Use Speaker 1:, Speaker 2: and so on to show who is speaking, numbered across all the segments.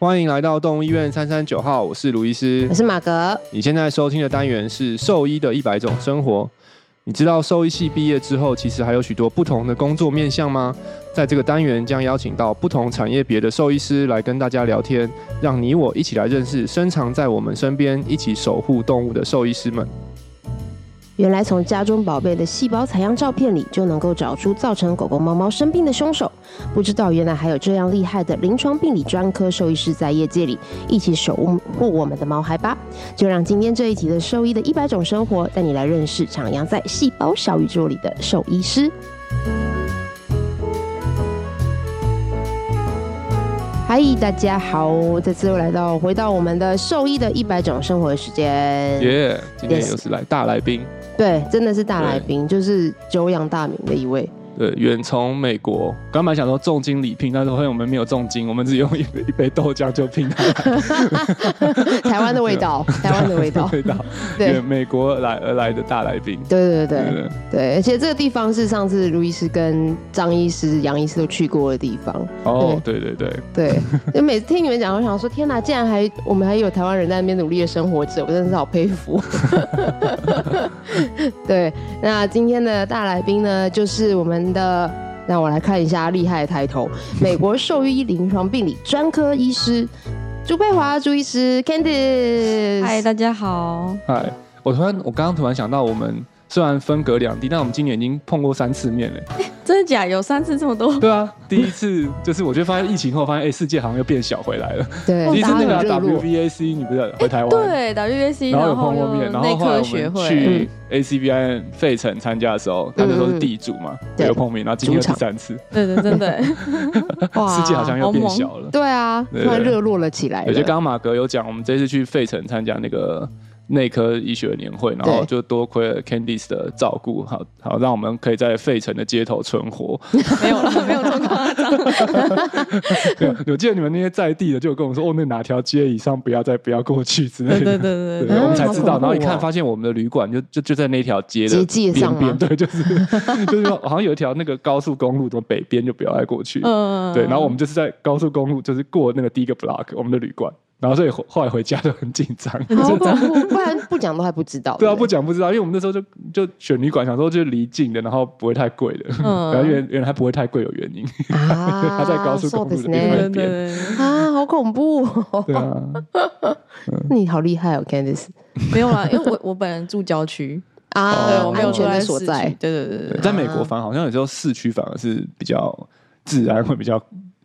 Speaker 1: 欢迎来到动物医院三三九号，我是卢医师，
Speaker 2: 我是马格。
Speaker 1: 你现在收听的单元是兽医的一百种生活。你知道兽医系毕业之后，其实还有许多不同的工作面向吗？在这个单元将邀请到不同产业别的兽医师来跟大家聊天，让你我一起来认识深藏在我们身边、一起守护动物的兽医师们。
Speaker 2: 原来从家中宝贝的细胞采样照片里就能够找出造成狗狗、猫猫生病的凶手，不知道原来还有这样厉害的临床病理专科兽医师在业界里一起守护我们的毛孩吧！就让今天这一集的兽医的一百种生活带你来认识徜徉在细胞小宇宙里的兽医师。嗨，大家好，这次又来到回到我们的兽医的一百种生活的时间。
Speaker 1: 耶，yeah, 今天又是来大来宾。
Speaker 2: 对，真的是大来宾，就是久仰大名的一位。
Speaker 1: 对，远从美国，刚本来想说重金礼聘，但是发现我们没有重金，我们只用一杯一杯豆浆就聘他。
Speaker 2: 台湾的味道，台湾的味道，
Speaker 1: 味道。对，美国来而来的大来宾。
Speaker 2: 对对对对对，而且这个地方是上次卢医师跟张医师、杨医师都去过的地方。
Speaker 1: 哦，对对对
Speaker 2: 对，就每次听你们讲，我想说，天哪，竟然还我们还有台湾人在那边努力的生活着，我真的是好佩服。对，那今天的大来宾呢，就是我们。的，让我来看一下厉害的抬头，美国兽医临床病理专科医师朱佩华朱医师 Candice，
Speaker 3: 嗨，大家好，
Speaker 1: 嗨，我突然我刚刚突然想到，我们虽然分隔两地，但我们今年已经碰过三次面了。
Speaker 3: 真的假？有三次这么多？
Speaker 1: 对啊，第一次就是我觉得发现疫情后发现，哎，世界好像又变小回来了。
Speaker 2: 对，
Speaker 1: 第一次那个 WVAC 你不是回台湾？
Speaker 3: 对，WVAC，
Speaker 1: 然后有碰过面，然后后来我们去 ACVIN 费城参加的时候，他那时候是地主嘛，有碰面，然后今天又第三次。
Speaker 3: 对对，真的。
Speaker 1: 哇，世界好像又变小了。
Speaker 2: 对啊，突然热络了起来。
Speaker 1: 我觉得刚刚马格有讲，我们这次去费城参加那个。内科医学年会，然后就多亏了 Candice 的照顾，好好让我们可以在费城的街头存活。
Speaker 3: 没有了，没有这么夸张。
Speaker 1: 我记得你们那些在地的就跟我说，哦，那哪条街以上不要再不要过去之类的。
Speaker 3: 对对对对，
Speaker 1: 我们才知道。然后一看，发现我们的旅馆就就就在那条街的边边，对，就是就是好像有一条那个高速公路的北边就不要再过去。嗯，对。然后我们就是在高速公路，就是过那个第一个 block，我们的旅馆。然后所以后来回家就很紧张，
Speaker 2: 很紧张不然不讲都还不知道。
Speaker 1: 对啊，不讲不知道，因为我们那时候就就选旅馆，想说就离近的，然后不会太贵的。嗯，然后原原来还不会太贵，有原因。啊，他在高速公路的边边
Speaker 2: 啊，好恐怖。对啊，你好厉害哦，Candice。
Speaker 3: 没有啦，因为我我本人住郊区
Speaker 2: 啊，
Speaker 3: 对，我没有住在所在。
Speaker 2: 对对对对，
Speaker 1: 在美国反而好像有时候市区反而是比较自然，会比较。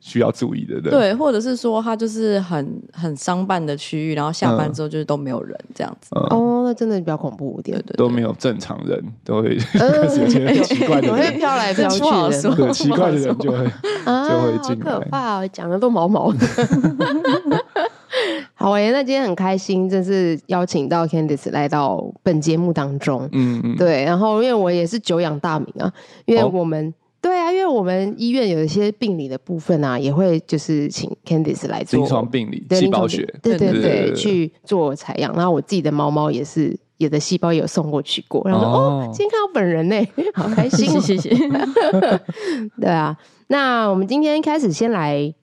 Speaker 1: 需要注意的，对，
Speaker 3: 对，或者是说他就是很很商办的区域，然后下班之后就是都没有人这样子。
Speaker 2: 哦，那真的比较恐怖一点，对，
Speaker 1: 都没有正常人，都会开始 有些很奇怪的人
Speaker 2: 飘来飘去的，
Speaker 1: 对，奇怪的人就会就会进来。
Speaker 2: 好可怕，讲的都毛毛的。好诶，那今天很开心，真是邀请到 Candice 来到本节目当中。嗯嗯，对，然后因为我也是久仰大名啊，因为我们。对啊，因为我们医院有一些病理的部分啊，也会就是请 Candice 来做
Speaker 1: 临床病理、细胞学，
Speaker 2: 对对对，去做采样。然后我自己的猫猫也是，有的细胞也有送过去过。然后说哦，今天看到本人呢，好开心，谢谢。对啊，那我们今天开始先来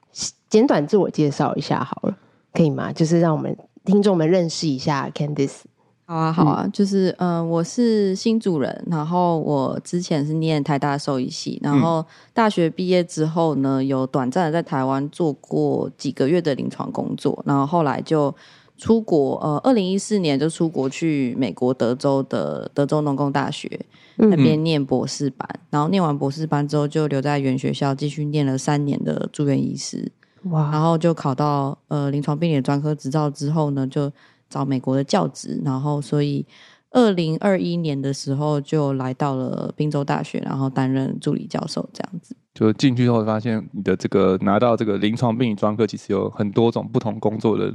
Speaker 2: 简短自我介绍一下好了，可以吗？就是让我们听众们认识一下 Candice。
Speaker 3: 好啊，好啊，嗯、就是嗯、呃，我是新主人，然后我之前是念台大兽医系，然后大学毕业之后呢，有短暂的在台湾做过几个月的临床工作，然后后来就出国，呃，二零一四年就出国去美国德州的德州农工大学那边念博士班，嗯、然后念完博士班之后就留在原学校继续念了三年的住院医师，哇，然后就考到呃临床病理专科执照之后呢，就。找美国的教职，然后所以二零二一年的时候就来到了宾州大学，然后担任助理教授这样子。
Speaker 1: 就进去之后发现，你的这个拿到这个临床病理专科，其实有很多种不同工作的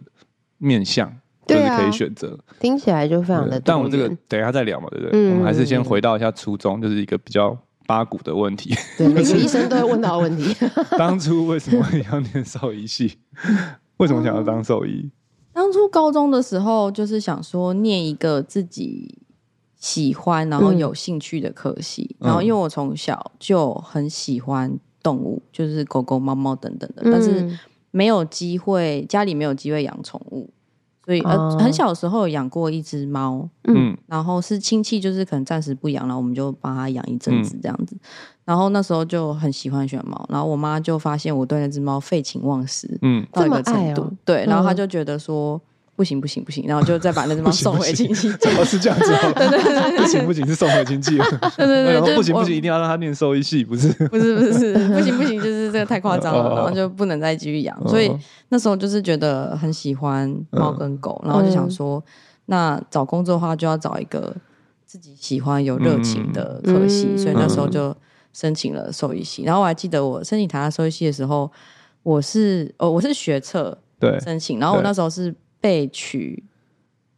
Speaker 1: 面向，就是可以选择。
Speaker 2: 听起来就非常的。
Speaker 1: 但我们这个等一下再聊嘛，对不对？嗯、我们还是先回到一下初衷，就是一个比较八股的问题。
Speaker 2: 对，每个医生都会问到的问题。
Speaker 1: 当初为什么要念兽医系？为什么想要当兽医？
Speaker 3: 当初高中的时候，就是想说念一个自己喜欢然后有兴趣的科系，嗯、然后因为我从小就很喜欢动物，就是狗狗、猫猫等等的，嗯、但是没有机会，家里没有机会养宠物，所以呃、
Speaker 2: 哦、
Speaker 3: 很小的时候有养过一只猫，
Speaker 1: 嗯，
Speaker 3: 然后是亲戚就是可能暂时不养，然后我们就帮他养一阵子这样子，然后那时候就很喜欢选猫，然后我妈就发现我对那只猫废寝忘食，
Speaker 1: 嗯，
Speaker 3: 到一个程度，
Speaker 2: 哦、
Speaker 3: 对，然后她就觉得说。不行不行不行，然后就再把那只猫 送回亲戚。
Speaker 1: 怎 么是这样子？对对对，不行不行是送回亲戚。
Speaker 3: 对对对，
Speaker 1: 对不行不行，一定要让他念兽医系，不是？
Speaker 3: 不是不是不行不行，就是这个太夸张了，然后就不能再继续养。所以那时候就是觉得很喜欢猫跟狗，然后就想说，那找工作的话就要找一个自己喜欢、有热情的科系。所以那时候就申请了兽医系。然后我还记得我申请台大兽医系的时候，我是哦我是学测对申请，然后我那时候是。被取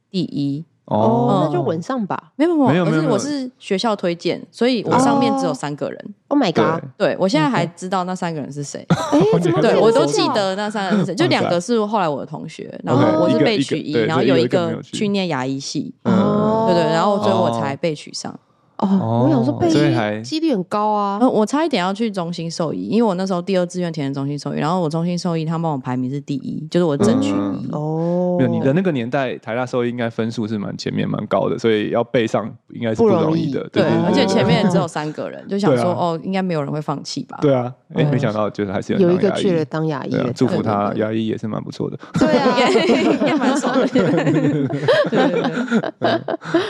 Speaker 3: 第一
Speaker 2: 哦，那就稳上吧。
Speaker 3: 没有没有，可是我是学校推荐，所以我上面只有三个人。
Speaker 2: Oh my god！
Speaker 3: 对，我现在还知道那三个人是谁。
Speaker 2: 哎，怎么
Speaker 3: 对我都记得那三个人是谁？就两个是后来我的同学，然后我是被取一，然后有一个去念牙医系。哦，对对，然后所以我才被取上。
Speaker 2: 哦，我想说被几率很高啊。
Speaker 3: 我差一点要去中心兽医，因为我那时候第二志愿填的中心兽医，然后我中心兽医他帮我排名是第一，就是我争取一。
Speaker 2: 哦，
Speaker 1: 没有，你的那个年代台大兽医应该分数是蛮前面蛮高的，所以要背上应该是不容易的。
Speaker 3: 对，而且前面只有三个人，就想说哦，应该没有人会放弃吧？
Speaker 1: 对啊，哎，没想到就是还是
Speaker 2: 有一个去了当牙医，
Speaker 1: 祝福他，牙医也是蛮不错的。
Speaker 2: 对啊，
Speaker 3: 也蛮爽的。对对对。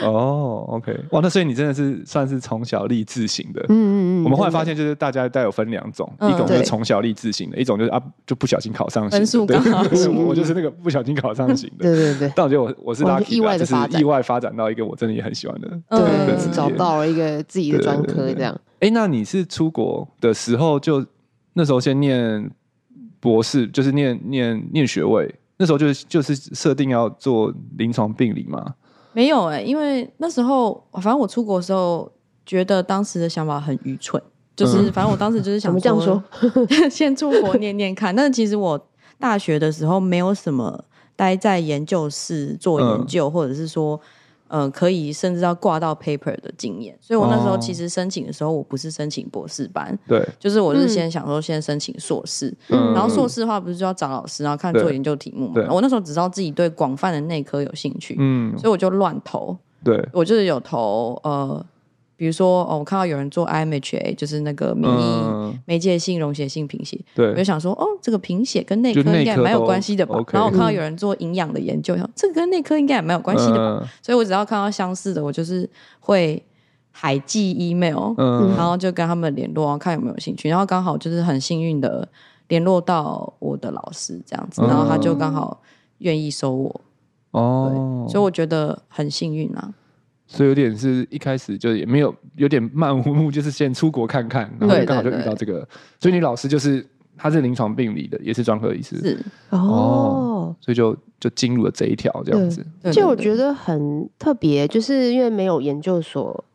Speaker 1: 哦，OK，哇，那所以你真的是。算是从小立志型的，
Speaker 2: 嗯嗯嗯。
Speaker 1: 我们后来发现，就是大家带有分两种，一种就是从小立志型的，一种就是啊就不小心考上型。
Speaker 3: 分数高，
Speaker 1: 我就是那个不小心考上型的。
Speaker 2: 对对对。
Speaker 1: 但我觉得我我是 lucky，
Speaker 2: 意外的
Speaker 1: 发展，意外发展到一个我真的也很喜欢的，
Speaker 2: 对，找到了一个自己的专科这样。
Speaker 1: 哎，那你是出国的时候就那时候先念博士，就是念念念学位，那时候就是就是设定要做临床病理吗？
Speaker 3: 没有哎、欸，因为那时候反正我出国的时候，觉得当时的想法很愚蠢，就是反正我当时就是想说，
Speaker 2: 这样说，
Speaker 3: 先出国念念看。但是其实我大学的时候没有什么待在研究室做研究，嗯、或者是说。呃，可以甚至要挂到 paper 的经验，所以我那时候其实申请的时候，我不是申请博士班，
Speaker 1: 对，
Speaker 3: 就是我是先想说先申请硕士，然后硕士的话不是就要找老师，然后看做研究题目嘛。我那时候只知道自己对广泛的内科有兴趣，嗯，所以我就乱投，
Speaker 1: 对，
Speaker 3: 我就是有投呃。比如说哦，我看到有人做 IMHA，就是那个免疫媒介性溶血性贫血，
Speaker 1: 对，
Speaker 3: 我就想说哦，这个贫血跟内科应该蛮有关系的吧。然后我看到有人做营养的研究，这个跟内科应该也蛮有关系的吧。所以我只要看到相似的，我就是会海寄 email，然后就跟他们联络，看有没有兴趣。然后刚好就是很幸运的联络到我的老师这样子，然后他就刚好愿意收我。哦，所以我觉得很幸运啊。
Speaker 1: 所以有点是一开始就也没有有点漫无目，就是先出国看看，然后刚好就遇到这个。对对对，所以你老师就是他是临床病理的，也是专科医师。
Speaker 3: 是
Speaker 1: 哦，哦，所以就就进入了这一条这样子。
Speaker 2: 就我觉得很特别，就是因为没有研究所，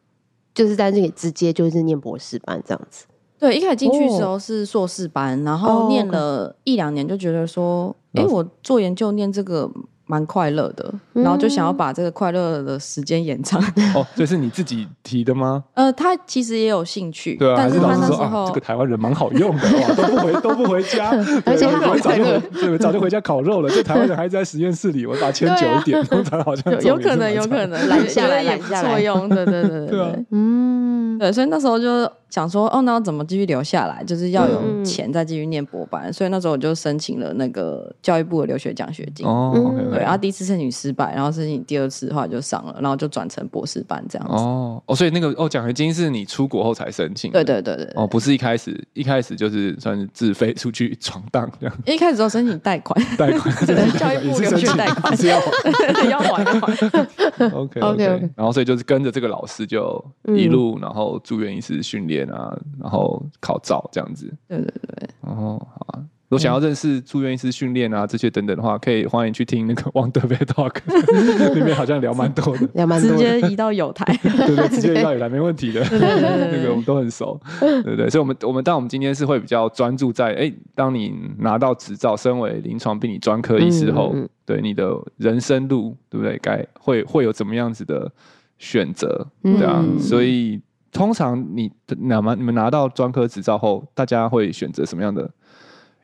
Speaker 2: 就是在这里直接就是念博士班这样子。
Speaker 3: 对，一开始进去的时候是硕士班，然后念了一两年，就觉得说，哎、哦，我做研究念这个。蛮快乐的，然后就想要把这个快乐的时间延长。
Speaker 1: 哦，这是你自己提的吗？
Speaker 3: 呃，他其实也有兴趣，
Speaker 1: 对啊，
Speaker 3: 但是他那时
Speaker 1: 候这个台湾人蛮好用的，哇，都不回 都不回家，而且他早就对早就回家烤肉了。这台湾人还在实验室里，我把它签久一点，通常好像
Speaker 3: 有可能有可能。拦下来拦下来。用，对对对对，嗯，对，所以那时候就想说，哦，那要怎么继续留下来？就是要有钱再继续念博班，所以那时候我就申请了那个教育部的留学奖学金。哦。对，然后第一次申请失败，然后申请第二次的话就上了，然后就转成博士班这样子。
Speaker 1: 哦哦，所以那个哦奖学金是你出国后才申请？
Speaker 3: 对对对对。
Speaker 1: 哦，不是一开始，一开始就是算是自费出去闯荡这样。
Speaker 3: 一开始都申请贷款，
Speaker 1: 贷款，
Speaker 3: 教育部留学贷款是 要还，要还要还。
Speaker 1: OK OK，然后所以就是跟着这个老师就一路，然后住院医师训练啊，然后考照这样子。
Speaker 3: 对对对。
Speaker 1: 哦，好啊。如果想要认识住院医师训练啊这些等等的话，可以欢迎去听那个 Wonderful Talk，里面好像聊蛮多的，
Speaker 2: 聊蛮多的，
Speaker 3: 直接移到友台，
Speaker 1: 对对，直接移到友台没问题的，那个我们都很熟，对对对，所以我们我们但我们今天是会比较专注在，哎，当你拿到执照，身为临床病理专科医师后，嗯嗯、对你的人生路，对不对？该会会有怎么样子的选择，对啊，嗯、所以通常你拿嘛，你们拿到专科执照后，大家会选择什么样的？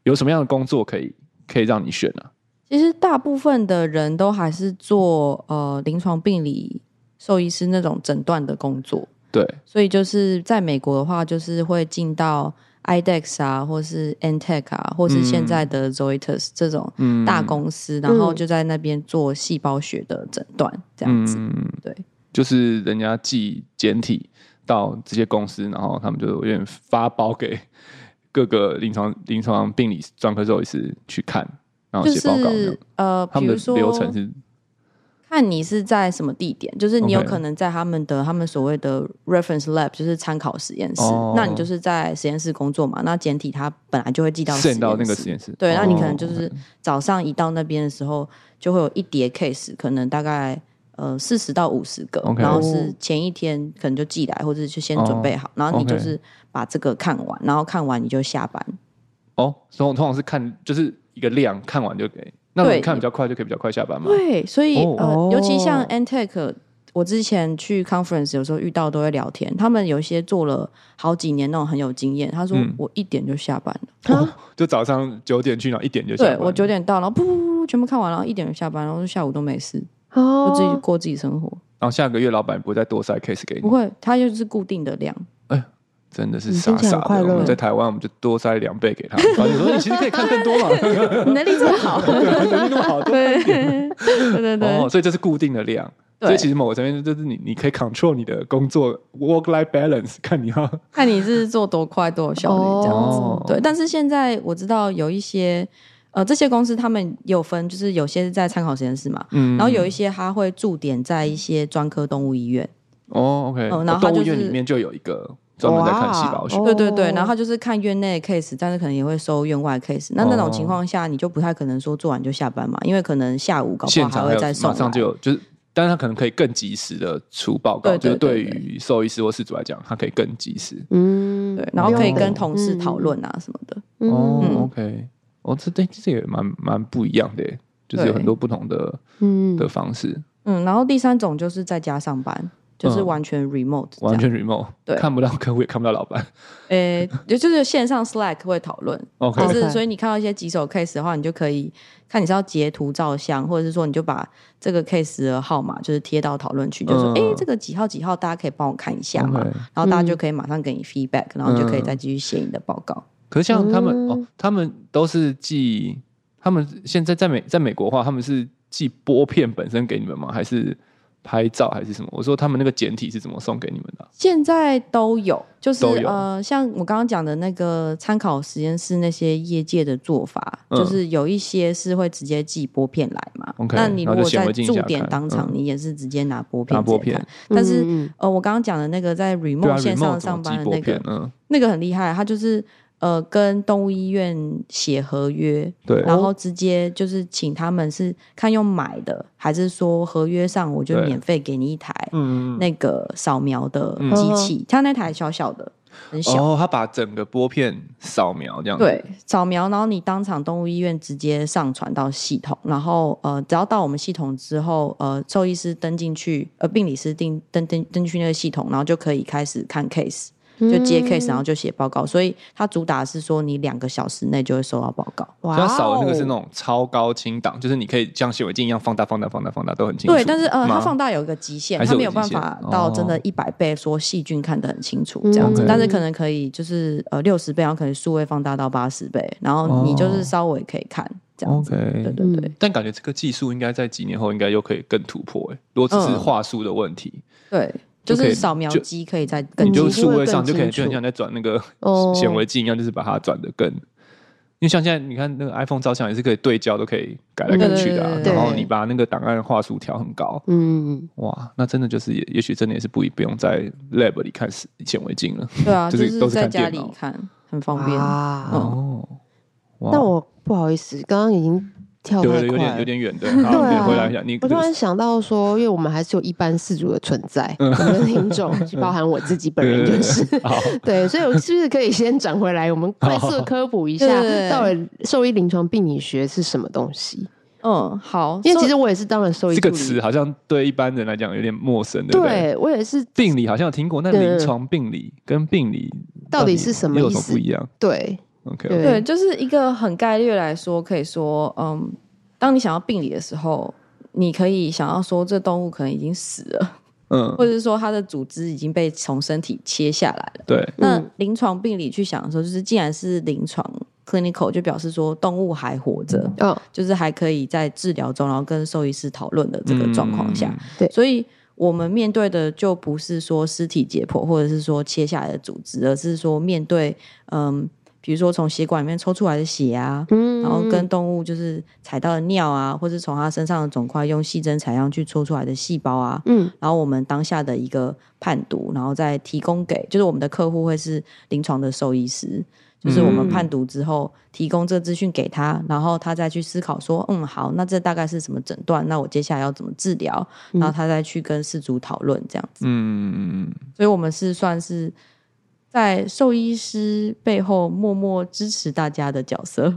Speaker 1: 有什么样的工作可以可以让你选啊？
Speaker 3: 其实大部分的人都还是做呃临床病理兽医师那种诊断的工作。
Speaker 1: 对，
Speaker 3: 所以就是在美国的话，就是会进到 IDEXX 啊，或是 Antech 啊，或是现在的 Zoetis 这种大公司，嗯、然后就在那边做细胞学的诊断，这样子。
Speaker 1: 嗯、
Speaker 3: 对，
Speaker 1: 就是人家寄简体到这些公司，然后他们就有点发包给各个临床临床病理专科兽医师去看，然后写报告。
Speaker 3: 就是、呃，比如说
Speaker 1: 他们的流程是。
Speaker 3: 看你是在什么地点，就是你有可能在他们的.他们所谓的 reference lab，就是参考实验室。Oh. 那你就是在实验室工作嘛？那简体它本来就会寄到实验
Speaker 1: 到那个实验室。
Speaker 3: 对，那你可能就是早上一到那边的时候，就会有一叠 case，可能大概呃四十到五十个，Okay. 然后是前一天可能就寄来，或者就先准备好，oh. 然后你就是把这个看完，然后看完你就下班。
Speaker 1: 哦，oh, 所以我通常是看就是一个量，看完就给。那你看比较快，就可以比较快下班嘛？
Speaker 3: 对，所以、哦、呃，尤其像 Antech，我之前去 conference 有时候遇到都会聊天，他们有一些做了好几年那种很有经验，他说我一点就下班了，
Speaker 1: 哦、就早上九点去，然后一点就下班。
Speaker 3: 对，我九点到，然后噗噗噗全部看完，然后一点就下班，然后下午都没事，哦、就自己过自己生活。
Speaker 1: 然后下个月老板不会再多塞 case 给你？
Speaker 3: 不会，他就是固定的量。
Speaker 1: 真的是傻傻的。我们在台湾，我们就多塞两倍给他。发现说你其实可以看更多嘛，
Speaker 3: 能力这么好，
Speaker 1: 能力那么好，对
Speaker 3: 对对对。
Speaker 1: 哦，所以这是固定的量。所以其实某个层面就是你，你可以 control 你的工作 work life balance，看你要
Speaker 3: 看你是做多快多有效率这样子。对，但是现在我知道有一些呃这些公司他们有分，就是有些是在参考实验室嘛，嗯，然后有一些他会驻点在一些专科动物医院。
Speaker 1: 哦，OK，然后动物医院里面就有一个。专门在看细胞学，
Speaker 3: 对对对，然后他就是看院内 case，但是可能也会收院外 case。那那种情况下，你就不太可能说做完就下班嘛，因为可能下午搞不好还会再送。
Speaker 1: 马上就有，就是，但是他可能可以更及时的出报告，就是对于兽医师或事主来讲，他可以更及时。
Speaker 3: 嗯，对，然后可以跟同事讨论啊什么的。
Speaker 1: 哦，OK，哦，这对这也蛮蛮不一样的，就是有很多不同的嗯的方式。
Speaker 3: 嗯，然后第三种就是在家上班。就是完全 remote，
Speaker 1: 完全 remote，
Speaker 3: 对，
Speaker 1: 看不到客户也看不到老板。
Speaker 3: 诶，也就是线上 Slack 会讨论，就是所以你看到一些棘手 case 的话，你就可以看你是要截图照相，或者是说你就把这个 case 的号码就是贴到讨论区，就说诶，这个几号几号，大家可以帮我看一下嘛，然后大家就可以马上给你 feedback，然后就可以再继续写你的报告。
Speaker 1: 可是像他们哦，他们都是寄，他们现在在美在美国的话，他们是寄拨片本身给你们吗？还是？拍照还是什么？我说他们那个简体是怎么送给你们的？
Speaker 3: 现在都有，就是呃，像我刚刚讲的那个参考实验室那些业界的做法，就是有一些是会直接寄拨片来嘛。那你如果在驻点当场，你也是直接拿拨片。拿玻片。但是呃，我刚刚讲的那个在 remote 线上上班的那个，那个很厉害，他就是。呃，跟动物医院写合约，
Speaker 1: 对，
Speaker 3: 然后直接就是请他们是看用买的，还是说合约上我就免费给你一台，嗯，那个扫描的机器，它那台小小的，很小，
Speaker 1: 哦，他把整个拨片扫描这样，
Speaker 3: 对，扫描，然后你当场动物医院直接上传到系统，然后呃，只要到我们系统之后，呃，兽医师登进去，呃，病理师登登登登进去那个系统，然后就可以开始看 case。就接 case，然后就写报告，所以它主打是说你两个小时内就会收到报告。
Speaker 1: 哇，它扫的那个是那种超高清档，就是你可以像显微镜一样放大、放大、放大、放大都很清楚。
Speaker 3: 对，但是呃，它放大有一个极限，它没有办法到真的一百倍，说细菌看得很清楚这样子。但是可能可以，就是呃六十倍，然后可能数位放大到八十倍，然后你就是稍微可以看这样子。对对对。
Speaker 1: 但感觉这个技术应该在几年后应该又可以更突破哎，如果只是话术的问题。
Speaker 3: 对。就是扫描机可以在更，
Speaker 1: 你就数位上就可以就很像在转那个 显微镜一样，就是把它转的更。因为像现在你看那个 iPhone 照相也是可以对焦，都可以改来改去的。然后你把那个档案画素调很高，嗯，哇，那真的就是也也许真的也是不不用在 lab 里看显微镜了。
Speaker 3: 对啊，就是都是在家里看，很方便
Speaker 2: 哦。那我不好意思，刚刚已经。跳太快，
Speaker 1: 有点有点远，对。好，你回来一下。你
Speaker 2: 我突然想到说，因为我们还是有一般四组的存在，我们的听众，包含我自己本人就是。对，所以我是不是可以先转回来，我们快速 科普一下，到底兽医临床病理学是什么东西？
Speaker 3: 嗯，好。
Speaker 2: 因为其实我也是当了兽医，
Speaker 1: 这个词好像对一般人来讲有点陌生，对不对？
Speaker 2: 对，我也是。
Speaker 1: 病理好像有听过，那临床病理跟病理
Speaker 2: 到底是什么意思？
Speaker 1: 不一样。
Speaker 2: 对。
Speaker 1: OK，
Speaker 2: 对。
Speaker 3: 对，就是一个很概率来说，可以说，嗯，当你想要病理的时候，你可以想要说，这动物可能已经死了，
Speaker 1: 嗯，
Speaker 3: 或者是说它的组织已经被从身体切下来了。
Speaker 1: 对，
Speaker 3: 那临床病理去想的时候，就是既然是临床 clinical，就表示说动物还活着，
Speaker 2: 哦，
Speaker 3: 就是还可以在治疗中，然后跟兽医师讨论的这个状况下，
Speaker 1: 嗯。
Speaker 2: 对。
Speaker 3: 所以我们面对的就不是说尸体解剖，或者是说切下来的组织，而是说面对嗯。比如说从血管里面抽出来的血啊，嗯，然后跟动物就是采到的尿啊，或是从它身上的肿块用细针采样去抽出来的细胞啊，嗯，然后我们当下的一个判读，然后再提供给，就是我们的客户会是临床的兽医师，就是我们判读之后提供这个资讯给他，然后他再去思考说，嗯，好，那这大概是什么诊断？那我接下来要怎么治疗？然后他再去跟事主讨论这样子，嗯嗯嗯，所以我们是算是。在兽医师背后默默支持大家的角色，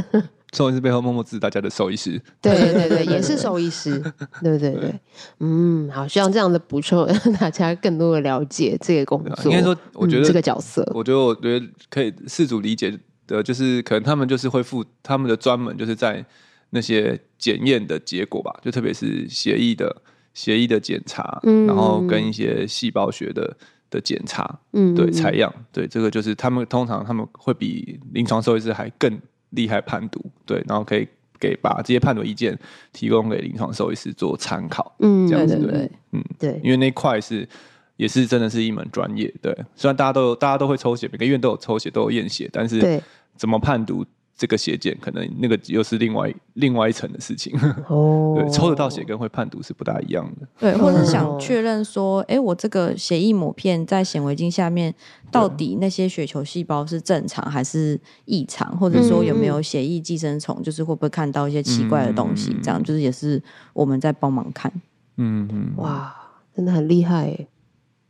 Speaker 1: 兽医师背后默默支持大家的兽医师，
Speaker 2: 对对对，也是兽医师，对对对，嗯，好，希望这样的补充 让大家更多的了解这个工作。
Speaker 1: 应该说，我觉得、
Speaker 2: 嗯、这个角色，
Speaker 1: 我觉得我觉得可以饲主理解的，就是可能他们就是会负他们的专门，就是在那些检验的结果吧，就特别是协议的协议的检查，嗯、然后跟一些细胞学的。的检查，嗯，对，采样，对，这个就是他们通常他们会比临床兽医师还更厉害判读，对，然后可以给把这些判读意见提供给临床兽医师做参考，嗯，这样子，对，嗯，对，因为那块是也是真的是一门专业，对，虽然大家都有大家都会抽血，每个医院都有抽血，都有验血，但是怎么判读？这个血检可能那个又是另外另外一层的事情。哦，对，抽得到血跟会判读是不大一样的，
Speaker 3: 对，或者想确认说，哎，我这个血液抹片在显微镜下面到底那些血球细胞是正常还是异常，或者说有没有血液寄生虫，就是会不会看到一些奇怪的东西，这样就是也是我们在帮忙看，
Speaker 1: 嗯嗯，
Speaker 2: 哇，真的很厉害。耶，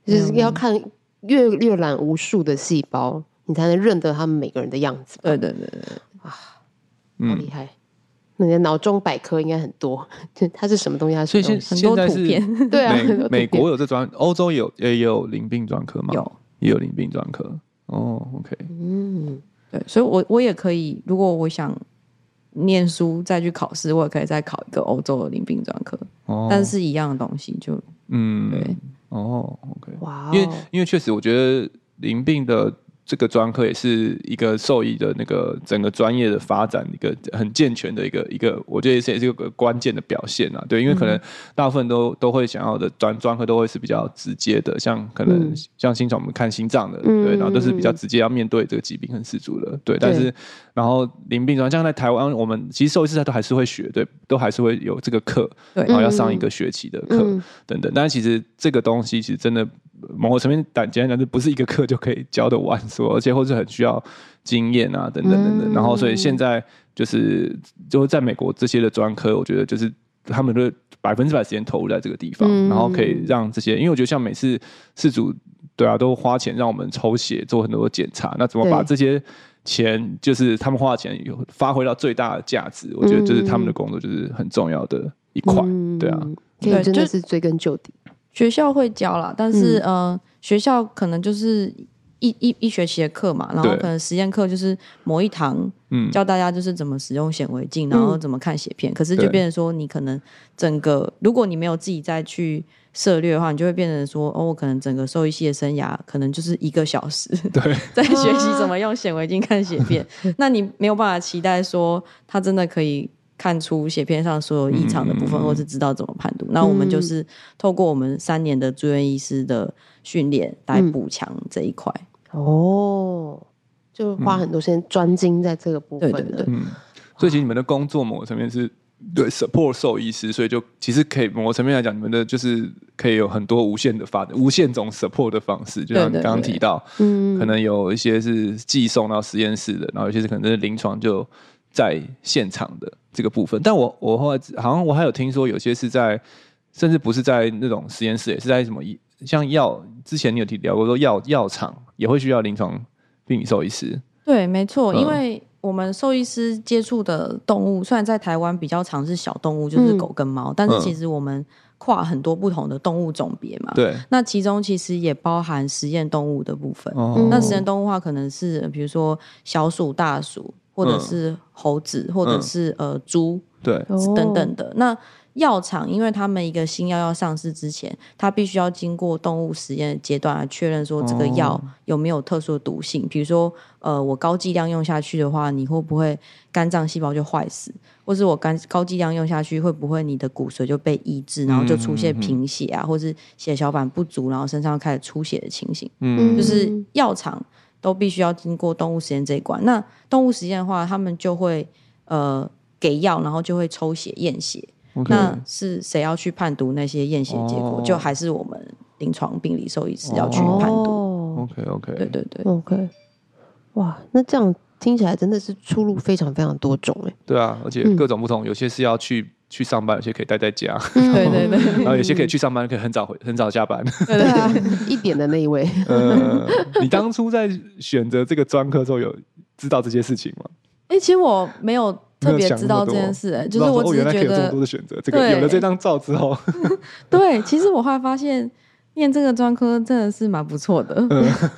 Speaker 2: 就是要看阅阅览无数的细胞，你才能认得他们每个人的样子，
Speaker 3: 对对对对。
Speaker 2: 啊，好厉害！你的脑中百科应该很多，它是什么东西？它
Speaker 1: 所以现
Speaker 3: 很多图片，
Speaker 2: 对啊，
Speaker 1: 美国有这专，欧洲也有也有淋病专科吗？
Speaker 3: 有，
Speaker 1: 也有淋病专科。哦，OK，
Speaker 3: 嗯，对，所以我我也可以，如果我想念书再去考试，我也可以再考一个欧洲的淋病专科。哦，但是一样的东西就嗯，对，
Speaker 1: 哦，OK，哇，因为因为确实我觉得淋病的。这个专科也是一个受益的那个整个专业的发展一个很健全的一个一个，我觉得也是也是一个关键的表现啊。对，因为可能大部分都都会想要的专专科都会是比较直接的，像可能像新宠我们看心脏的，对，然后都是比较直接要面对这个疾病跟饲主的，对。但是然后淋病专，像在台湾，我们其实兽医师他都还是会学，对，都还是会有这个课，对，然后要上一个学期的课等等。但是其实这个东西其实真的。某个层面，简单讲，就不是一个课就可以教的完，说，而且或是很需要经验啊，等等等等。然后，所以现在就是，就是在美国这些的专科，我觉得就是他们的百分之百时间投入在这个地方，然后可以让这些，因为我觉得像每次事主对啊，都花钱让我们抽血做很多检查，那怎么把这些钱，就是他们花的钱有发挥到最大的价值？我觉得就是他们的工作就是很重要的一块，对啊，
Speaker 2: 对，真的是追根究底。
Speaker 3: 学校会教啦，但是、嗯、呃，学校可能就是一一一学期的课嘛，然后可能实验课就是某一堂，嗯，教大家就是怎么使用显微镜，然后怎么看血片。嗯、可是就变成说，你可能整个，如果你没有自己再去涉猎的话，你就会变成说，哦，我可能整个兽医系的生涯可能就是一个小时，
Speaker 1: 对，
Speaker 3: 在学习怎么用显微镜看血片。那你没有办法期待说，他真的可以。看出写片上所有异常的部分，嗯、或是知道怎么判读。嗯、那我们就是透过我们三年的住院医师的训练来补强这一块。
Speaker 2: 哦，就花很多时间专精在这个部分的。对对对。
Speaker 1: 嗯，所以其实你们的工作某个层面是对 support 兽医师，所以就其实可以某个层面来讲，你们的就是可以有很多无限的发展，无限种 support 的方式。就像你刚刚提到，嗯，可能有一些是寄送到实验室的，然后有些是可能是临床就在现场的。这个部分，但我我后来好像我还有听说，有些是在，甚至不是在那种实验室，也是在什么像药，之前你有提聊过说药药厂也会需要临床病理兽医师。
Speaker 3: 对，没错，嗯、因为我们兽医师接触的动物，虽然在台湾比较常是小动物，就是狗跟猫，嗯、但是其实我们跨很多不同的动物种别嘛。
Speaker 1: 对。
Speaker 3: 那其中其实也包含实验动物的部分。
Speaker 1: 哦。
Speaker 3: 那实验动物的话，可能是比如说小鼠、大鼠，或者是猴子，嗯、或者是呃猪，
Speaker 1: 对，
Speaker 3: 等等的。那药厂，因为他们一个新药要上市之前，它必须要经过动物实验的阶段来确认说这个药有没有特殊的毒性。哦、比如说，呃，我高剂量用下去的话，你会不会肝脏细胞就坏死？或是我肝高剂量用下去，会不会你的骨髓就被抑制，然后就出现贫血啊，嗯嗯嗯或是血小板不足，然后身上开始出血的情形？嗯，就是药厂都必须要经过动物实验这一关。那动物实验的话，他们就会呃给药，然后就会抽血验血。那是谁要去判读那些验血结果？Oh. 就还是我们临床病理兽医师要去判读。
Speaker 1: Oh. OK OK，
Speaker 3: 对对对
Speaker 2: ，OK。哇，那这样听起来真的是出路非常非常多种哎。
Speaker 1: 对啊，而且各种不同，嗯、有些是要去去上班，有些可以待在家。
Speaker 3: 对对对，
Speaker 1: 然后有些可以去上班，可以很早回很早下班。
Speaker 2: 对啊，一点的那一位。
Speaker 1: 呃，你当初在选择这个专科的时候，有知道这些事情吗？
Speaker 3: 哎、欸，其实我没有。特别知道这件事，哎，就是我只是觉得，
Speaker 1: 这么多的选择，这个有了这张照之后，
Speaker 3: 对，其实我后来发现，念这个专科真的是蛮不错的，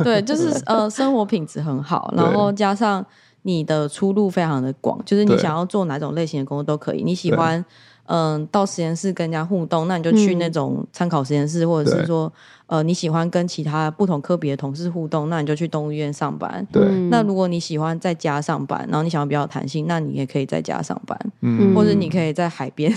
Speaker 3: 对，就是呃，生活品质很好，然后加上你的出路非常的广，就是你想要做哪种类型的工作都可以，你喜欢嗯到实验室跟人家互动，那你就去那种参考实验室，或者是说。呃，你喜欢跟其他不同科别的同事互动，那你就去动物医院上班。
Speaker 1: 对。
Speaker 3: 那如果你喜欢在家上班，然后你想要比较弹性，那你也可以在家上班。嗯。或者你可以在海边，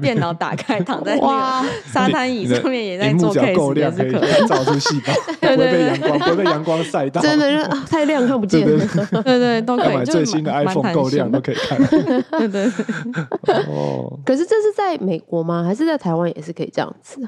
Speaker 3: 电脑打开，躺在那个沙滩椅上面，也在做 case，也是可以
Speaker 1: 照出细胞，不会被阳光，不会被阳光晒到。
Speaker 2: 真的太亮看不见。
Speaker 3: 对对，都可以。
Speaker 1: 最新的 iPhone 够亮都可以看。
Speaker 3: 对对。
Speaker 2: 哦。可是这是在美国吗？还是在台湾也是可以这样子？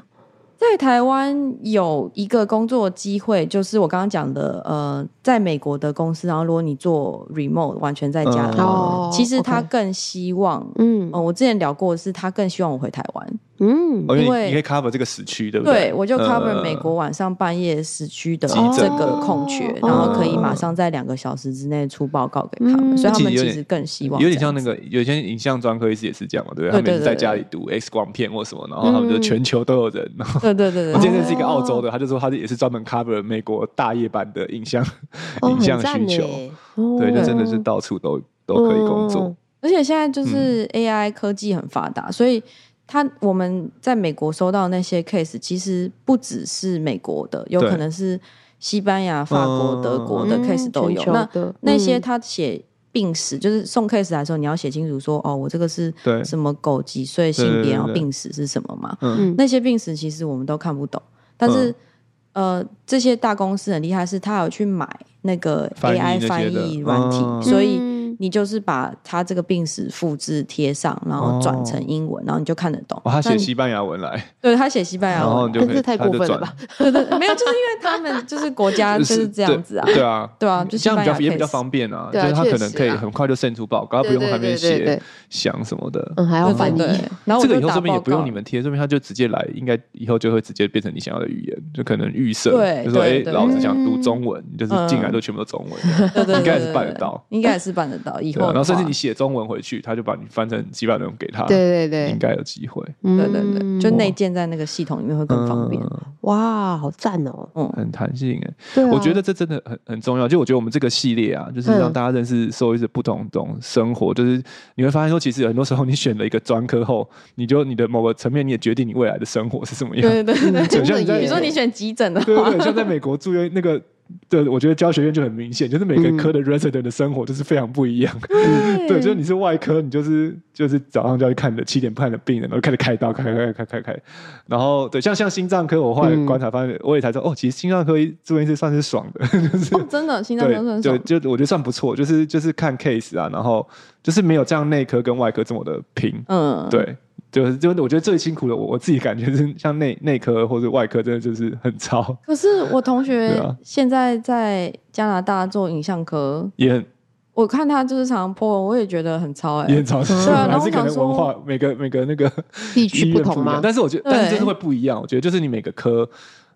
Speaker 3: 在台湾有一个工作机会，就是我刚刚讲的，呃，在美国的公司，然后如果你做 remote 完全在家的话，嗯、其实他更希望，嗯、呃，我之前聊过的是，他更希望我回台湾。嗯，
Speaker 1: 因为你可以 cover 这个时区，对不对？
Speaker 3: 对，我就 cover 美国晚上半夜时区的这个空缺，然后可以马上在两个小时之内出报告给他们，所以他们其实更希望
Speaker 1: 有点像那个有些影像专科医师也是这样嘛，对不对？他们在家里读 X 光片或什么，然后他们就全球都有人。
Speaker 3: 对对对对，
Speaker 1: 我今天是一个澳洲的，他就说他也是专门 cover 美国大夜班的影像影像需求，对，就真的是到处都都可以工作。
Speaker 3: 而且现在就是 AI 科技很发达，所以。他我们在美国收到那些 case，其实不只是美国的，有可能是西班牙、法国、德国的 case 都有。那那些他写病史，就是送 case 来的时候，你要写清楚说，哦，我这个是什么狗几岁、性别，然后病史是什么嘛？那些病史其实我们都看不懂，但是呃，这些大公司很厉害，是他有去买那个 AI 翻译软体，所以。你就是把他这个病史复制贴上，然后转成英文，然后你就看得懂。
Speaker 1: 他写西班牙文来，
Speaker 3: 对他写西班牙文，
Speaker 2: 这太过分了吧？
Speaker 3: 对对，没有，就是因为他们就是国家 就是这样子啊。
Speaker 1: 对啊，
Speaker 3: 对啊，就这样比较
Speaker 1: 也比较方便啊。就是他可能可以很快就生出报告，不用还没写想什么的，
Speaker 2: 嗯，还要翻译。
Speaker 3: 然后
Speaker 1: 这个以后这边也不用你们贴，这边他就直接来，应该以后就会直接变成你想要的语言，就可能预设，就说哎，老子想读中文，就是进来都全部都中文，
Speaker 3: 对对，
Speaker 1: 应该也是办得到，
Speaker 3: 应该也是办得到，以后
Speaker 1: 然后甚至你。写中文回去，他就把你翻成西班牙文给他。
Speaker 2: 对对对，
Speaker 1: 应该有机会。
Speaker 3: 对对对，就内建在那个系统里面会更方便。
Speaker 2: 哇，好赞哦！
Speaker 1: 嗯，很弹性哎。对我觉得这真的很很重要。就我觉得我们这个系列啊，就是让大家认识兽医的不同种生活。就是你会发现说，其实很多时候你选了一个专科后，你就你的某个层面，你也决定你未来的生活是什么样。
Speaker 3: 对对对，
Speaker 1: 就像你
Speaker 3: 比如说你选急诊的话，
Speaker 1: 对对，像在美国住院那个。对，我觉得教学院就很明显，就是每个科的 resident 的生活就是非常不一样。嗯、对，就是你是外科，你就是就是早上就要去看你的七点半的病人，然后开始开刀，开开开开开开。然后对，像像心脏科，我后来观察发现，嗯、我也才知道哦，其实心脏科住院是算是爽的，就是
Speaker 3: 哦、真的心脏科算爽，
Speaker 1: 就就我觉得算不错，就是就是看 case 啊，然后就是没有这样内科跟外科这么的拼。嗯，对。就是，就我觉得最辛苦的，我我自己感觉是像内内科或者外科，真的就是很超。
Speaker 3: 可是我同学 现在在加拿大做影像科，
Speaker 1: 也很，
Speaker 3: 我看他就是常常 po 文，我也觉得很超哎、欸，
Speaker 1: 也很超。对啊，还是可能文化每个每个那个
Speaker 2: 地区不同嘛。
Speaker 1: 但是我觉得，但是真的会不一样。我觉得就是你每个科，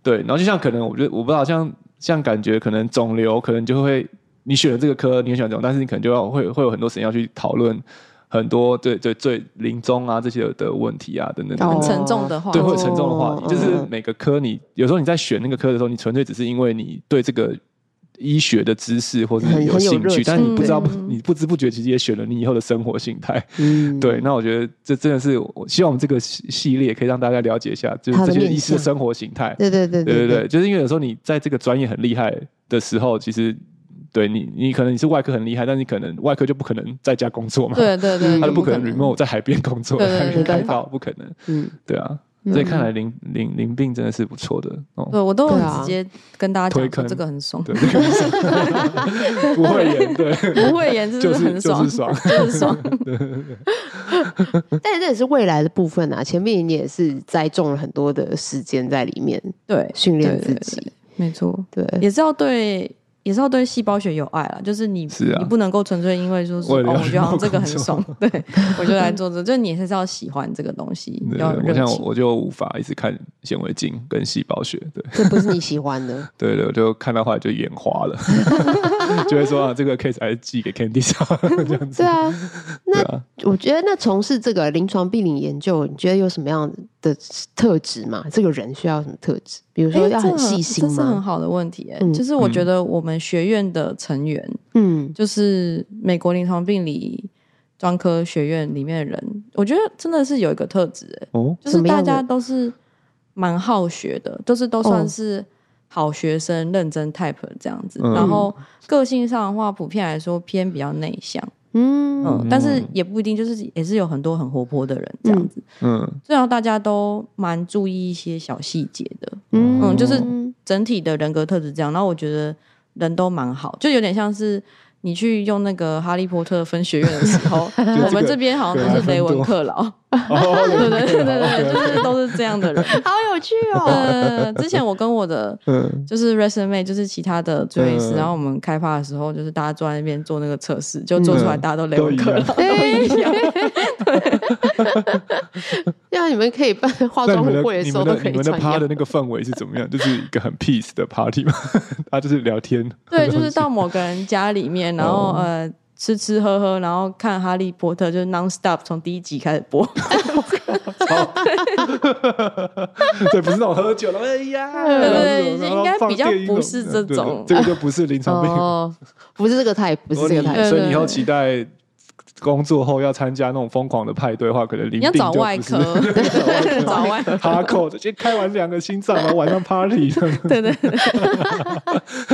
Speaker 1: 对，然后就像可能，我觉得我不知道，像像感觉可能肿瘤，可能就会你选了这个科，你很喜欢这种，但是你可能就要会会有很多时间要去讨论。很多对对最临终啊这些的问题啊等等，
Speaker 3: 很沉重的话，
Speaker 1: 对，会沉重的
Speaker 2: 话
Speaker 1: 就是每个科你有时候你在选那个科的时候，你纯粹只是因为你对这个。医学的知识或者有兴趣，但你不知道，你不知不觉其实也选了你以后的生活形态。嗯，对。那我觉得这真的是，我希望我们这个系列可以让大家了解一下，就是这些医师的生活形态。
Speaker 2: 对对对对对对，
Speaker 1: 就是因为有时候你在这个专业很厉害的时候，其实对你，你可能你是外科很厉害，但你可能外科就不可能在家工作嘛。
Speaker 3: 对对对，
Speaker 1: 他就不可能 remote 在海边工作，海边开刀不可能。嗯，对啊。所以看来淋淋淋病真的是不错的哦。
Speaker 3: 对，我都直接跟大家讲说这个很爽，
Speaker 1: 不会演，对，
Speaker 3: 不会演就是很爽，
Speaker 1: 就是爽，
Speaker 3: 就是爽。
Speaker 2: 但是这也是未来的部分啊，前面你也是栽种了很多的时间在里面，
Speaker 3: 对，
Speaker 2: 训练自己，
Speaker 3: 没错，
Speaker 2: 对，
Speaker 3: 也是要对。也是要对细胞学有爱啦，就是你，
Speaker 1: 是啊、
Speaker 3: 你不能够纯粹因为说是哦，我觉得这个很爽，对，我就来做这个，就是你还是要喜欢这个东西，
Speaker 1: 对
Speaker 3: 要
Speaker 1: 我像我，我就无法一直看显微镜跟细胞学，对，
Speaker 2: 这不是你喜欢的，
Speaker 1: 对对，我就看到后来就眼花了，就会说啊，这个 case 还是寄给 Candice 这样子，
Speaker 2: 对啊，那、啊、我觉得那从事这个临床病理研究，你觉得有什么样的特质吗？这个人需要什么特质？比如说要很细心吗？
Speaker 3: 这是很好的问题、欸。嗯、就是我觉得我们学院的成员，嗯，就是美国临床病理专科学院里面的人，我觉得真的是有一个特质、欸，哦，就是大家都是蛮好学的，就是都算是好学生、认真 type 这样子。嗯、然后个性上的话，普遍来说偏比较内向。嗯嗯，但是也不一定，就是也是有很多很活泼的人这样子。嗯，最后大家都蛮注意一些小细节的。嗯嗯，就是整体的人格特质这样。然后我觉得人都蛮好，就有点像是。你去用那个哈利波特分学院的时候，我们这边好像都是雷文克劳，对 对对对对，就是都是这样的人，
Speaker 2: 好有趣哦。
Speaker 3: 呃，之前我跟我的就是 resume 就是其他的追忆师，然后我们开发的时候，就是大家坐在那边做那个测试，就做出来大家都雷文克劳，都一样。
Speaker 2: 这样你们可以办化妆会的时候都可以。你们的
Speaker 1: 趴的那个氛围是怎么样？就是一个很 peace 的 party 嘛，他就是聊天。
Speaker 3: 对，就是到某个人家里面。然后 呃，吃吃喝喝，然后看《哈利波特》，就是 non stop 从第一集开始播。
Speaker 1: 对，不是那种喝酒了，哎呀，
Speaker 3: 对应该比较不是这种，
Speaker 1: 这个就不是临床病，
Speaker 2: 不是这个 type，不是这个 type，
Speaker 1: 所以你以后期待。工作后要参加那种疯狂的派对的话，可能你
Speaker 3: 要找 外科，找外科，
Speaker 1: 哈扣的，先开完两个心脏，然后晚上 party。
Speaker 3: 对 对对，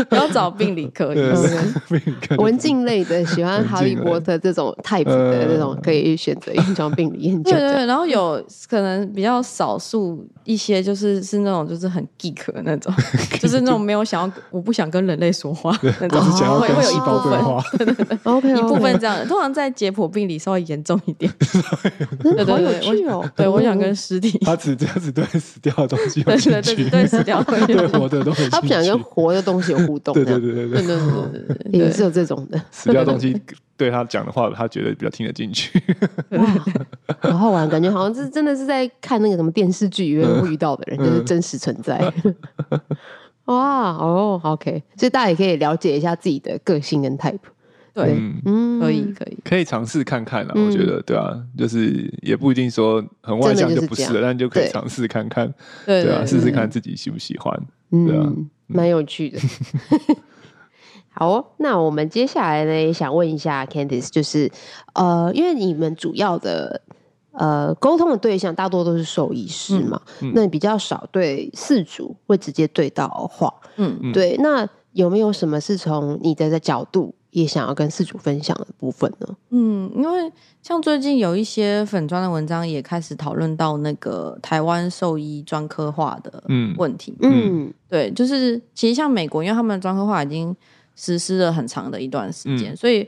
Speaker 3: 要找病理科，
Speaker 1: 病理科。
Speaker 2: 文静类的，喜欢哈利波特这种 type 的这种，可以选择临床病理研究。
Speaker 3: 对对，然后有可能比较少数一些，就是是那种就是很 geek 的那种，就是那种没有想要，我不想跟人类说话那种，会会有一部分
Speaker 2: ，OK，
Speaker 3: 一部分这样。的，通常在解。剖病理稍微严重一点，对对对，我对我想跟尸体，
Speaker 1: 他只这样子对死掉的东西，
Speaker 3: 对对对对死掉的，
Speaker 1: 对活的东西，
Speaker 2: 他不想跟活的东西有互动，
Speaker 1: 对对对对对对
Speaker 2: 对，也是有这种的。
Speaker 1: 死掉的东西对他讲的话，他觉得比较听得进去，
Speaker 2: 好好玩，感觉好像是真的是在看那个什么电视剧里面会遇到的人，就是真实存在。哇哦，OK，所以大家也可以了解一下自己的个性跟 type。对，
Speaker 3: 嗯，可以，可以，
Speaker 1: 可以尝试看看啦。我觉得，对啊，就是也不一定说很外向就不是了，但就可以尝试看看，对啊，试试看自己喜不喜欢，对啊，
Speaker 2: 蛮有趣的。好哦，那我们接下来呢，也想问一下 Candice，就是呃，因为你们主要的呃沟通的对象大多都是兽医师嘛，那比较少对饲主会直接对到话，嗯，对，那有没有什么是从你的角度？也想要跟四主分享的部分呢？
Speaker 3: 嗯，因为像最近有一些粉砖的文章也开始讨论到那个台湾兽医专科化的问题。嗯，嗯对，就是其实像美国，因为他们专科化已经实施了很长的一段时间，嗯、所以。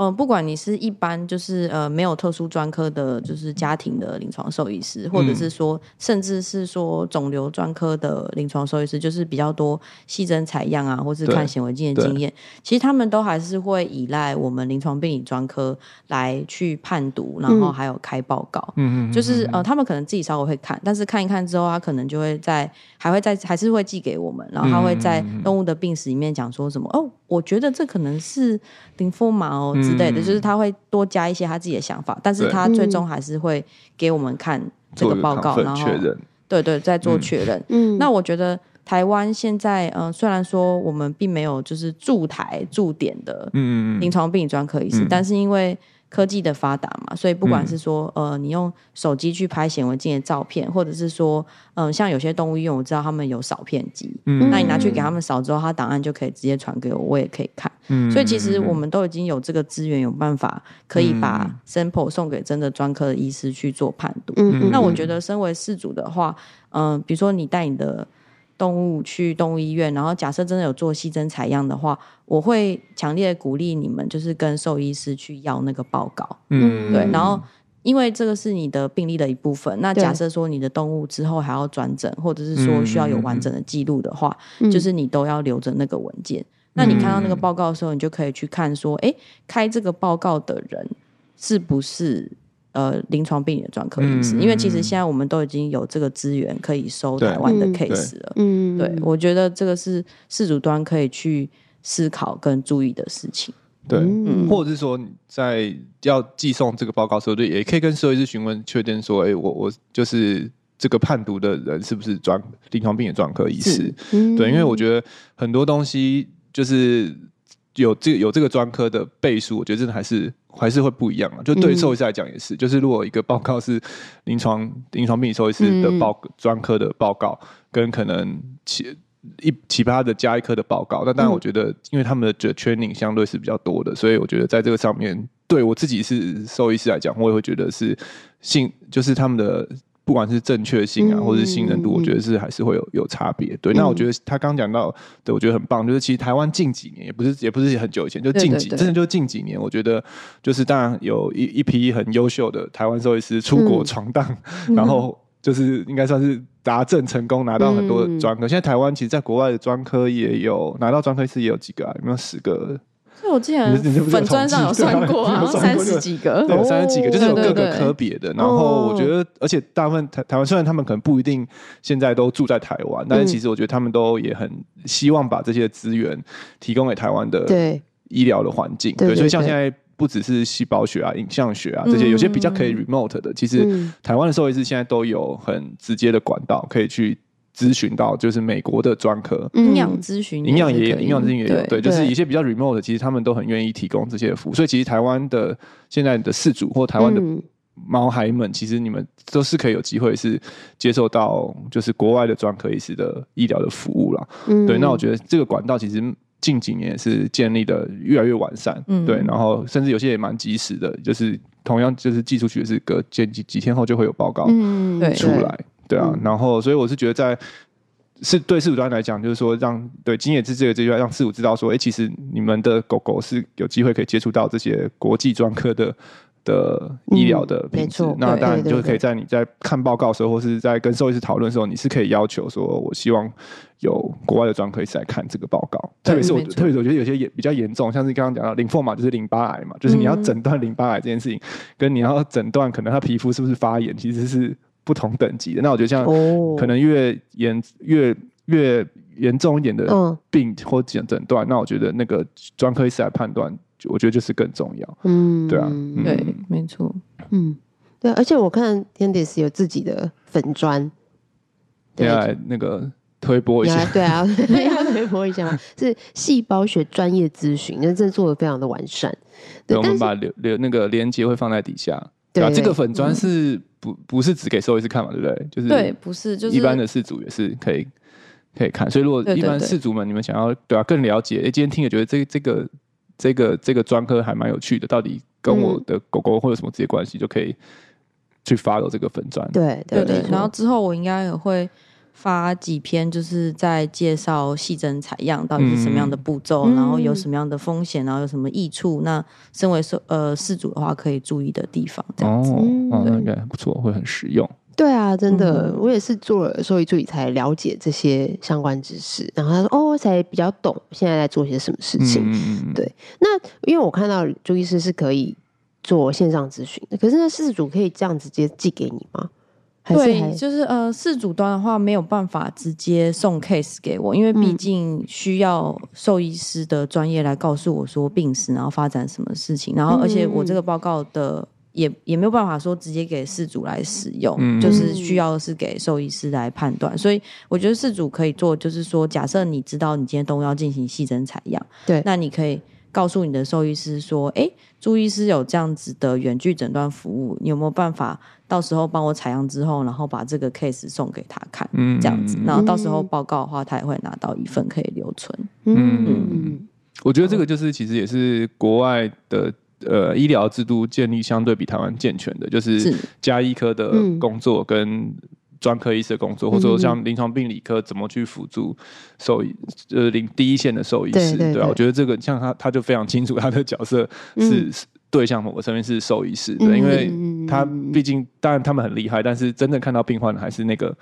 Speaker 3: 嗯，不管你是一般就是呃没有特殊专科的，就是家庭的临床兽医师，或者是说，甚至是说肿瘤专科的临床兽医师，就是比较多细针采样啊，或是看显微镜的经验，其实他们都还是会依赖我们临床病理专科来去判读，然后还有开报告。嗯嗯，就是呃，他们可能自己稍微会看，但是看一看之后，他可能就会在还会在还是会寄给我们，然后他会在动物的病史里面讲说什么哦，我觉得这可能是 lymphoma 哦。之类的，
Speaker 1: 嗯。
Speaker 3: 就是他会多加一些他自己的想法，但是他最终还是会给我们看这个报告，然后
Speaker 1: 确认，
Speaker 3: 对对，再做确认。
Speaker 2: 嗯，
Speaker 3: 那我觉得台湾现在，嗯、呃，虽然说我们并没有就是驻台驻点的嗯。临床病理专科医师，嗯、但是因为科技的发达嘛，所以不管是说，呃，你用手机去拍显微镜的照片，或者是说，嗯、呃，像有些动物医院，我知道他们有扫片机，嗯，那你拿去给他们扫之后，他档案就可以直接传给我，我也可以看。嗯，所以其实我们都已经有这个资源，有办法可以把 sample 送给真的专科的医师去做判读。嗯，那我觉得，身为事主的话，嗯、呃，比如说你带你的。动物去动物医院，然后假设真的有做细针采样的话，我会强烈鼓励你们，就是跟兽医师去要那个报告。嗯，对。然后，因为这个是你的病例的一部分。那假设说你的动物之后还要转诊，或者是说需要有完整的记录的话，嗯、就是你都要留着那个文件。嗯、那你看到那个报告的时候，你就可以去看说，哎，开这个报告的人是不是？呃，临床病理的专科医师，嗯、因为其实现在我们都已经有这个资源可以收台湾的 case 了。嗯，对，我觉得这个是事主端可以去思考跟注意的事情。
Speaker 1: 对，嗯、或者是说在要寄送这个报告的时候，对，也可以跟兽医师询问，确定说，哎，我我就是这个判读的人是不是专临床病理专科医师？嗯、对，因为我觉得很多东西就是。有这有这个专科的背书，我觉得真的还是还是会不一样啊。就对兽医师来讲也是，嗯、就是如果一个报告是临床临床病理兽医师的报专、嗯、科的报告，跟可能其一其他的加一科的报告，那当然我觉得，因为他们的 training 相对是比较多的，所以我觉得在这个上面，对我自己是兽医师来讲，我也会觉得是信，就是他们的。不管是正确性啊，或者是信任度，我觉得是还是会有有差别。对，那我觉得他刚讲到对，我觉得很棒，就是其实台湾近几年也不是也不是很久以前，就近几真的就近几年，我觉得就是当然有一一批很优秀的台湾兽医师出国闯荡，然后就是应该算是达证成功，拿到很多专科。现在台湾其实，在国外的专科也有拿到专科是也有几个啊，有没有十个？
Speaker 3: 我之前粉砖上有算过，好像三十几个，
Speaker 1: 对，三十几个，就是有各个科别的。然后我觉得，而且大部分台台湾虽然他们可能不一定现在都住在台湾，但是其实我觉得他们都也很希望把这些资源提供给台湾的医疗的环境。对，所以像现在不只是细胞学啊、影像学啊这些，有些比较可以 remote 的，其实台湾的兽医师现在都有很直接的管道可以去。咨询到就是美国的专科
Speaker 3: 营养咨询，
Speaker 1: 营养也有，营养咨询也有，对，就是一些比较 remote 的其实他们都很愿意提供这些服务。所以其实台湾的现在的饲主或台湾的毛孩们，其实你们都是可以有机会是接受到就是国外的专科医师的医疗的服务了。对，那我觉得这个管道其实近几年是建立的越来越完善。对，然后甚至有些也蛮及时的，就是同样就是寄出去是隔几几几天后就会有报告出来。对啊，然后所以我是觉得在是对饲主端来讲，就是说让对经验之这个这句话让饲主知道说，哎，其实你们的狗狗是有机会可以接触到这些国际专科的的医疗的品质。嗯、那当然就是可以在你在看报告的时候，或是在跟兽医师讨论的时候，你是可以要求说，我希望有国外的专科医师来看这个报告。特别是我特别是我觉得有些严比较严重，像是刚刚讲到淋巴嘛，就是淋巴癌嘛，就是你要诊断淋巴癌这件事情，嗯、跟你要诊断可能他皮肤是不是发炎，其实是。不同等级的，那我觉得像可能越严越越严重一点的病或诊诊断，那我觉得那个专科医师来判断，我觉得就是更重要。嗯，对啊，嗯、
Speaker 3: 对，没错，
Speaker 2: 嗯，对，而且我看 Candice 有自己的粉砖，
Speaker 1: 对。啊，那个推播一下，
Speaker 2: 对啊，要推播一下，是细胞学专业咨询，那真的做的非常的完善。
Speaker 1: 对，我们把留留那个链接会放在底下。对啊，这个粉砖是不不是只给兽医师看嘛，对不对？就是
Speaker 3: 对，不是，就是
Speaker 1: 一般的饲主也是可以可以看。所以如果一般饲主们你们想要对啊更了解，哎，今天听也觉得这这个这个这个专科还蛮有趣的，到底跟我的狗狗会有什么直接关系，就可以去 follow 这个粉钻。
Speaker 2: 对对对，
Speaker 3: 然后之后我应该也会。发几篇就是在介绍细针采样到底是什么样的步骤，嗯、然后有什么样的风险，然后有什么益处。那身为饲呃事主的话，可以注意的地方，这样子，
Speaker 1: 哦，应该不错，会很实用。
Speaker 2: 对啊，真的，嗯、我也是做了兽医助理才了解这些相关知识，然后他说哦，我才比较懂现在在做些什么事情。嗯、对，那因为我看到朱医师是可以做线上咨询的，可是那事主可以这样直接寄给你吗？还是对，
Speaker 3: 就是呃，事主端的话没有办法直接送 case 给我，因为毕竟需要兽医师的专业来告诉我说病史，然后发展什么事情，然后而且我这个报告的也也没有办法说直接给事主来使用，
Speaker 1: 嗯、
Speaker 3: 就是需要是给兽医师来判断。所以我觉得事主可以做，就是说，假设你知道你今天动物要进行细针采样，
Speaker 2: 对，
Speaker 3: 那你可以告诉你的兽医师说，哎，朱医师有这样子的远距诊断服务，你有没有办法？到时候帮我采样之后，然后把这个 case 送给他看，嗯、这样子，然后到时候报告的话，他也会拿到一份可以留存。
Speaker 1: 嗯，嗯。我觉得这个就是其实也是国外的呃医疗制度建立相对比台湾健全的，就是加医科的工作跟专科医师的工作，嗯、或者说像临床病理科怎么去辅助兽医呃临第一线的兽医师，对，对，对，对啊，我觉得这个像他他就非常清楚他的角色是。嗯对象某个层面是兽医师的，因为他毕竟当然他们很厉害，但是真正看到病患的还是那个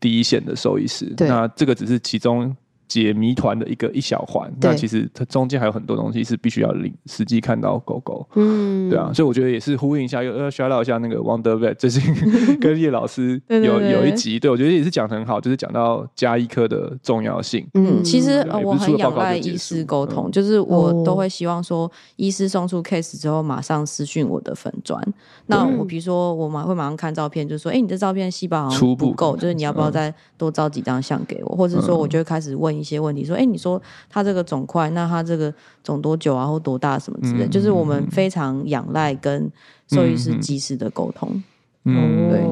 Speaker 1: 第一线的兽医师。那这个只是其中。解谜团的一个一小环，那其实它中间还有很多东西是必须要领实际看到狗狗，嗯，对啊，所以我觉得也是呼应一下，又要 shout out 一下那个 Wonder Vet 最近跟叶老师有对对对。有一集，对我觉得也是讲的很好，就是讲到加医科的重要性。嗯，
Speaker 3: 其实我很仰赖医师沟通，就是我都会希望说，医师送出 case 之后，马上私讯我的粉砖。那我比如说我马会马上看照片，就是说，哎，你这照片细胞好像不够，就是你要不要再多照几张相给我，或者说我就会开始问。一些问题说，哎，你说他这个肿块，那他这个肿多久啊，或多大什么之类，嗯、就是我们非常仰赖跟兽医师及时的沟通。嗯，对，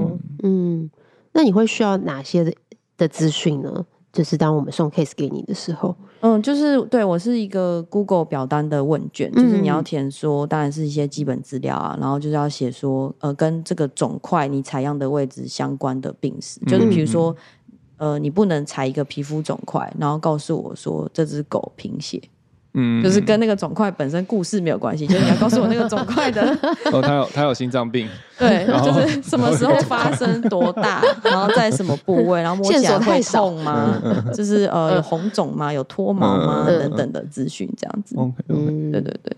Speaker 2: 嗯，那你会需要哪些的的资讯呢？就是当我们送 case 给你的时候，
Speaker 3: 嗯，就是对我是一个 Google 表单的问卷，就是你要填说，当然是一些基本资料啊，然后就是要写说，呃，跟这个肿块你采样的位置相关的病史，就是比如说。呃，你不能采一个皮肤肿块，然后告诉我说这只狗贫血，嗯，就是跟那个肿块本身故事没有关系，就是你要告诉我那个肿块的，
Speaker 1: 哦，他有他有心脏病，
Speaker 3: 对，就是什么时候发生，多大，然后在什么部位，然后摸起来会痛吗？就是呃，有红肿吗？有脱毛吗？等等的资讯，这样子。OK OK，对对对。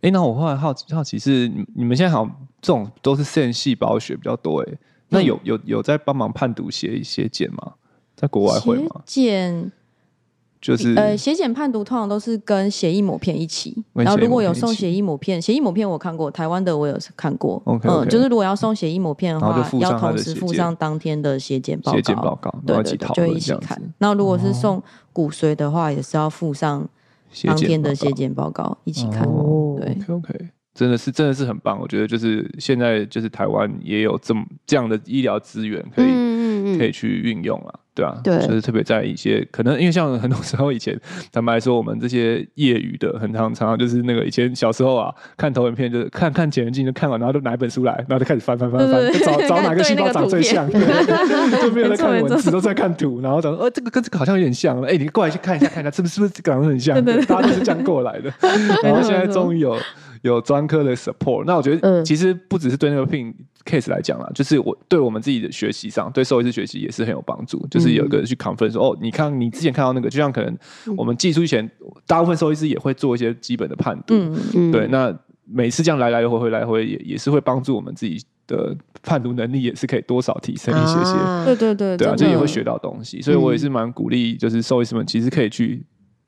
Speaker 1: 哎，那我后来好奇好奇是，你们现在好像这种都是线细胞学比较多，哎，那有有有在帮忙判读血血检吗？在国外会吗？
Speaker 3: 血检就是呃，血检判读通常都是跟血液抹片一起。然后如果有送血液抹片，血液抹片我看过，台湾的我有看过。嗯，就是如果要送血液抹片的话，要同时附上当天的血检报告。
Speaker 1: 血检报告，对对对，
Speaker 3: 就一起看。那如果是送骨髓的话，也是要附上当天的血检报告一起看。对
Speaker 1: ，OK，真的是真的是很棒。我觉得就是现在就是台湾也有这么这样的医疗资源可以可以去运用啊。对啊，对，就是特别在一些可能，因为像很多时候以前，坦白说，我们这些业余的，很常常就是那个以前小时候啊，看投影片，就是看看显微镜就看完，然后就拿一本书来，然后就开始翻翻翻翻，就找找哪个细胞长最像，对，就没有在看文字，都在看图，然后讲，呃，这个跟这个好像有点像，哎，你过来去看一下，看一下，是不是是不是长得很像？大家都是这样过来的，然后现在终于有有专科的 support，那我觉得其实不只是对那个病。Case 来讲啦，就是我对我们自己的学习上，对兽医师学习也是很有帮助。就是有一个人去 confirm 说，哦，你看你之前看到那个，就像可能我们寄出前，大部分兽医师也会做一些基本的判读。嗯嗯。对，那每次这样来来回回来回也也是会帮助我们自己的判读能力，也是可以多少提升一些些。
Speaker 3: 对对对。
Speaker 1: 对啊，就也会学到东西，所以我也是蛮鼓励，就是兽医师们其实可以去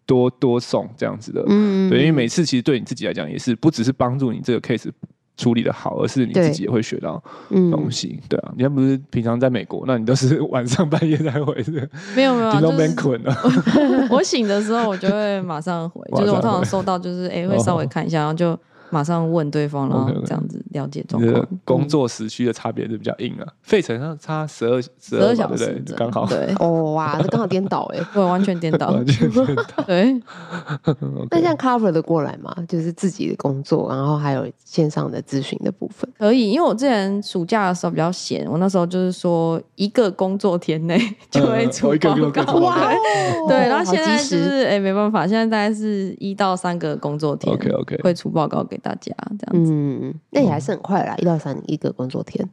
Speaker 1: 多多送这样子的。嗯。对，因为每次其实对你自己来讲也是不只是帮助你这个 case。处理的好，而是你自己也会学到东西，对，对啊。你要不是平常在美国，那你都是晚上半夜才回的，
Speaker 3: 没有没有，
Speaker 1: 都被困了。
Speaker 3: 我醒的时候，我就会马上回，就是我通常收到，就是哎、欸，会稍微看一下，然后就。马上问对方，然后这样子了解状况。
Speaker 1: 工作时区的差别是比较硬啊，费城上差十二十二小时，刚好。
Speaker 3: 对，
Speaker 2: 哦哇，这刚好颠倒哎，
Speaker 3: 对，完全颠倒，
Speaker 1: 完全颠倒。
Speaker 3: 对，
Speaker 2: 那现在 cover 的过来嘛？就是自己的工作，然后还有线上的咨询的部分，
Speaker 3: 可以。因为我之前暑假的时候比较闲，我那时候就是说一个工作天内就会出报告。哇，对，然后现在就是哎，没办法，现在大概是一到三个工作天，OK OK，会出报告给。大家这样子，
Speaker 2: 嗯，那也还是很快啦，一到三一个工作天。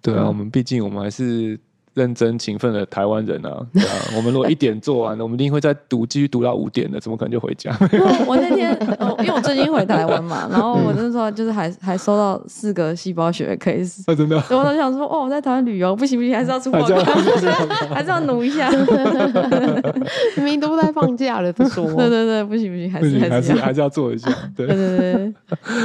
Speaker 1: 对啊，我们毕竟我们还是认真勤奋的台湾人啊，对啊，我们如果一点做完了，我们一定会再读，继续读到五点的，怎么可能就回家？
Speaker 3: 我那天，因为我最近回台湾嘛，然后我那时候就是还还收到四个细胞学的 case，
Speaker 1: 真的，
Speaker 3: 所以我都想说，哦，我在台湾旅游不行不行，还是要出国，还是要努一下，
Speaker 2: 明明都在放假了，不说，
Speaker 3: 对对对，不行不行，还是
Speaker 1: 还是还是要做一下，对。对对，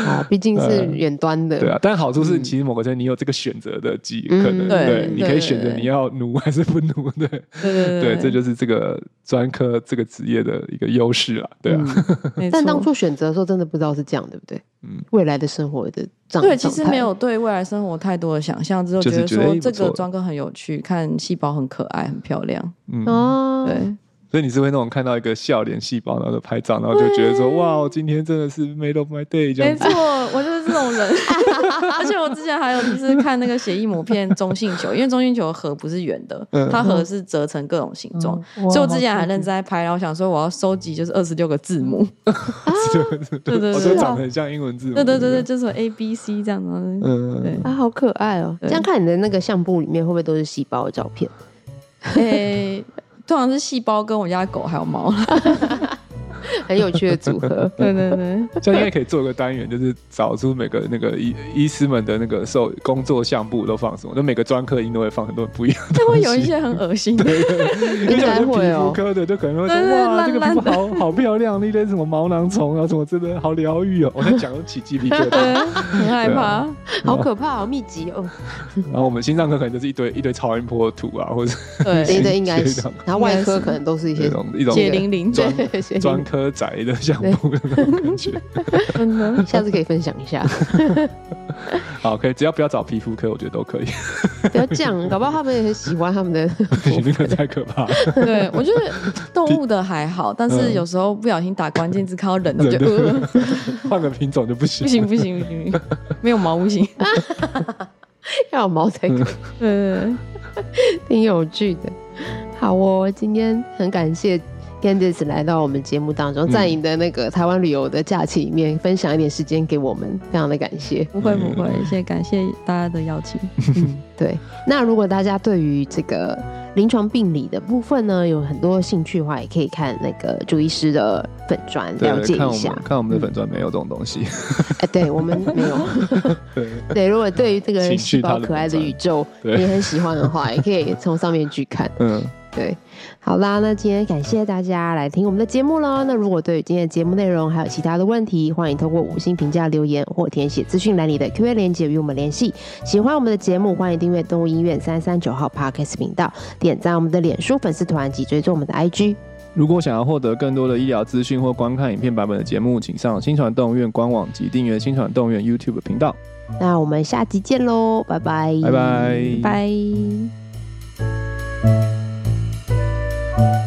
Speaker 2: 啊，毕竟是远端的，
Speaker 1: 对啊，但好处是，其实某个程度你有这个选择的机可能，对，你可以选择你要。要努 还是不努？对对对，对，这就是这个专科这个职业的一个优势了，对啊。
Speaker 2: 嗯、但当初选择的时候，真的不知道是这样，对不对？嗯，未来的生活的状
Speaker 3: 对，其实没有对未来生活太多的想象，之后觉得说这个专科很有趣，看细胞很可爱、很漂亮。嗯，哦，对。
Speaker 1: 所以你是会那种看到一个笑脸细胞，然后就拍照，然后就觉得说哇，今天真的是 made of my day 这样子。
Speaker 3: 没错，我就是这种人。而且我之前还有就是 看那个协议膜片中性球，因为中性球核不是圆的，它核是折成各种形状，所以我之前还认真在拍，然后想说我要收集就是二十六个字母。
Speaker 1: 对对对，我长得很像英文字母。
Speaker 3: 对对对对，就是 A B C 这样子。嗯，对
Speaker 2: 啊，好可爱哦。这样看你的那个相簿里面会不会都是细胞的照片？
Speaker 3: 诶。通常是细胞跟我家狗还有猫。
Speaker 2: 很有趣的组合，
Speaker 3: 对对对，
Speaker 1: 这样应该可以做一个单元，就是找出每个那个医医师们的那个受工作相簿都放什么，就每个专科应该都会放很多不一样的。
Speaker 3: 就会有一些很恶心的，
Speaker 2: 应该会哦。
Speaker 1: 皮肤科的就可能会说哇，这个皮肤好好漂亮，那些什么毛囊虫啊，什么真的好疗愈哦。我在讲都起鸡皮疙瘩，
Speaker 3: 很害怕，
Speaker 2: 好可怕，好密集哦。
Speaker 1: 然后我们心脏科可能就是一堆一堆超音波图啊，或者
Speaker 2: 对，对应该是。然后外科可能都是一些
Speaker 1: 一种
Speaker 3: 血淋淋专
Speaker 1: 专科宅的项目的那种感觉，
Speaker 2: 下次可以分享一下。
Speaker 1: 好，可以，只要不要找皮肤科，我觉得都可以。
Speaker 2: 不要这样，搞不好他们也很喜欢他们的。
Speaker 1: 那个太可怕。
Speaker 3: 对，我觉得动物的还好，但是有时候不小心打关键字看到人的，就
Speaker 1: 换个品种就不行。
Speaker 3: 不行不行不行，没有毛不行，
Speaker 2: 要有毛才可以。嗯，挺有趣的。好哦，今天很感谢。Candice 来到我们节目当中，在你的那个台湾旅游的假期里面，分享一点时间给我们，非常的感谢。
Speaker 3: 不会不会，谢谢感谢大家的邀请。
Speaker 2: 嗯，对。那如果大家对于这个临床病理的部分呢，有很多兴趣的话，也可以看那个朱医师的粉砖，了解一下。
Speaker 1: 看我们的粉砖没有这种东西。
Speaker 2: 哎，对我们没有。对对，如果对于这个细胞可爱的宇宙你很喜欢的话，也可以从上面去看。嗯。对，好啦，那今天感谢大家来听我们的节目喽。那如果对于今天的节目内容还有其他的问题，欢迎通过五星评价留言或填写资讯栏里的 Q&A 链接与我们联系。喜欢我们的节目，欢迎订阅动物医院三三九号 Podcast 频道，点赞我们的脸书粉丝团及追踪我们的 IG。
Speaker 1: 如果想要获得更多的医疗资讯或观看影片版本的节目，请上新传动物院官网及订阅新传动物院 YouTube 频道。
Speaker 2: 那我们下集见喽，拜拜，
Speaker 1: 拜拜，
Speaker 3: 拜。Thank you.